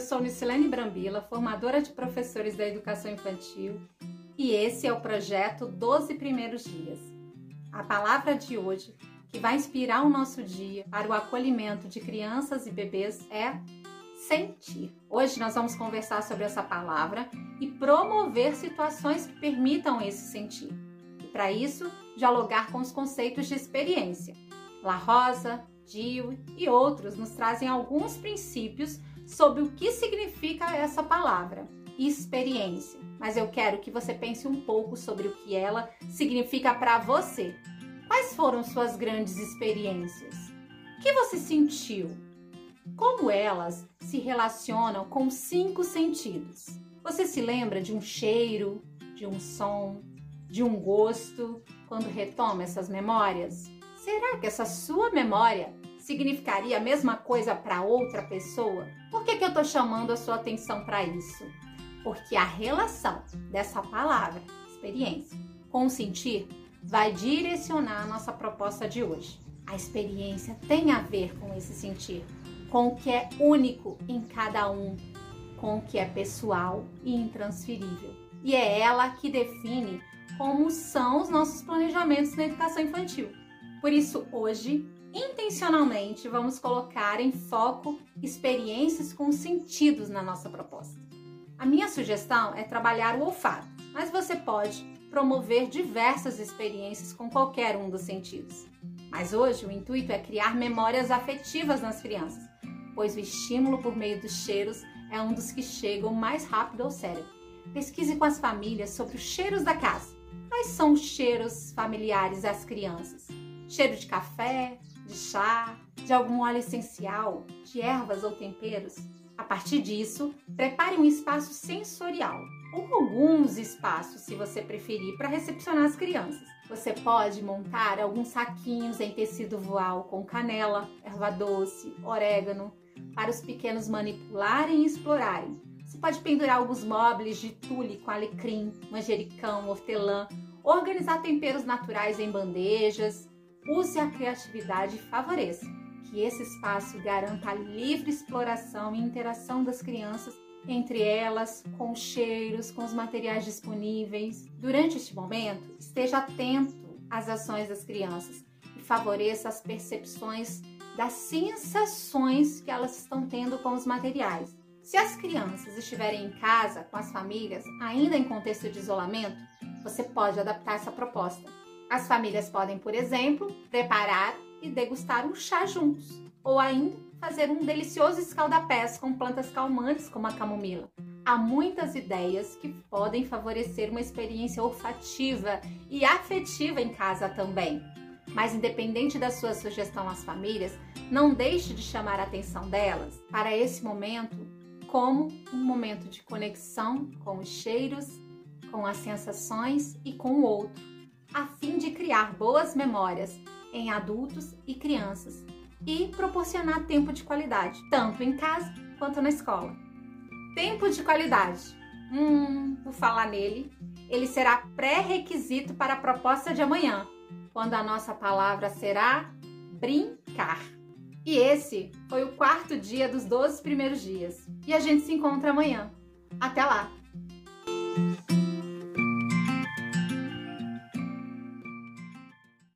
sou Nicilene Brambila, formadora de professores da educação infantil, e esse é o projeto 12 Primeiros Dias. A palavra de hoje, que vai inspirar o nosso dia para o acolhimento de crianças e bebês, é sentir. Hoje nós vamos conversar sobre essa palavra e promover situações que permitam esse sentir. E para isso, dialogar com os conceitos de experiência. La Rosa, Dio e outros nos trazem alguns princípios sobre o que significa essa palavra, experiência. Mas eu quero que você pense um pouco sobre o que ela significa para você. Quais foram suas grandes experiências? O que você sentiu? Como elas se relacionam com cinco sentidos? Você se lembra de um cheiro, de um som, de um gosto quando retoma essas memórias? Será que essa sua memória significaria a mesma coisa para outra pessoa? Por que, que eu estou chamando a sua atenção para isso? Porque a relação dessa palavra, experiência, com o sentir, vai direcionar a nossa proposta de hoje. A experiência tem a ver com esse sentir, com o que é único em cada um, com o que é pessoal e intransferível. E é ela que define como são os nossos planejamentos na educação infantil. Por isso, hoje, intencionalmente, vamos colocar em foco experiências com sentidos na nossa proposta. A minha sugestão é trabalhar o olfato, mas você pode promover diversas experiências com qualquer um dos sentidos. Mas hoje o intuito é criar memórias afetivas nas crianças, pois o estímulo por meio dos cheiros é um dos que chegam mais rápido ao cérebro. Pesquise com as famílias sobre os cheiros da casa. Quais são os cheiros familiares às crianças? cheiro de café, de chá, de algum óleo essencial, de ervas ou temperos. A partir disso, prepare um espaço sensorial ou alguns espaços, se você preferir, para recepcionar as crianças. Você pode montar alguns saquinhos em tecido voal com canela, erva doce, orégano, para os pequenos manipularem e explorarem. Você pode pendurar alguns móveis de tule com alecrim, manjericão, hortelã, organizar temperos naturais em bandejas, use a criatividade e favoreça que esse espaço garanta a livre exploração e interação das crianças entre elas, com os cheiros, com os materiais disponíveis. Durante este momento, esteja atento às ações das crianças e favoreça as percepções das sensações que elas estão tendo com os materiais. Se as crianças estiverem em casa com as famílias, ainda em contexto de isolamento, você pode adaptar essa proposta as famílias podem, por exemplo, preparar e degustar um chá juntos, ou ainda fazer um delicioso escaldapés com plantas calmantes como a camomila. Há muitas ideias que podem favorecer uma experiência olfativa e afetiva em casa também. Mas independente da sua sugestão às famílias, não deixe de chamar a atenção delas para esse momento como um momento de conexão com os cheiros, com as sensações e com o outro a fim de criar boas memórias em adultos e crianças e proporcionar tempo de qualidade, tanto em casa quanto na escola. Tempo de qualidade. Hum, por falar nele, ele será pré-requisito para a proposta de amanhã, quando a nossa palavra será brincar. E esse foi o quarto dia dos 12 primeiros dias. E a gente se encontra amanhã. Até lá!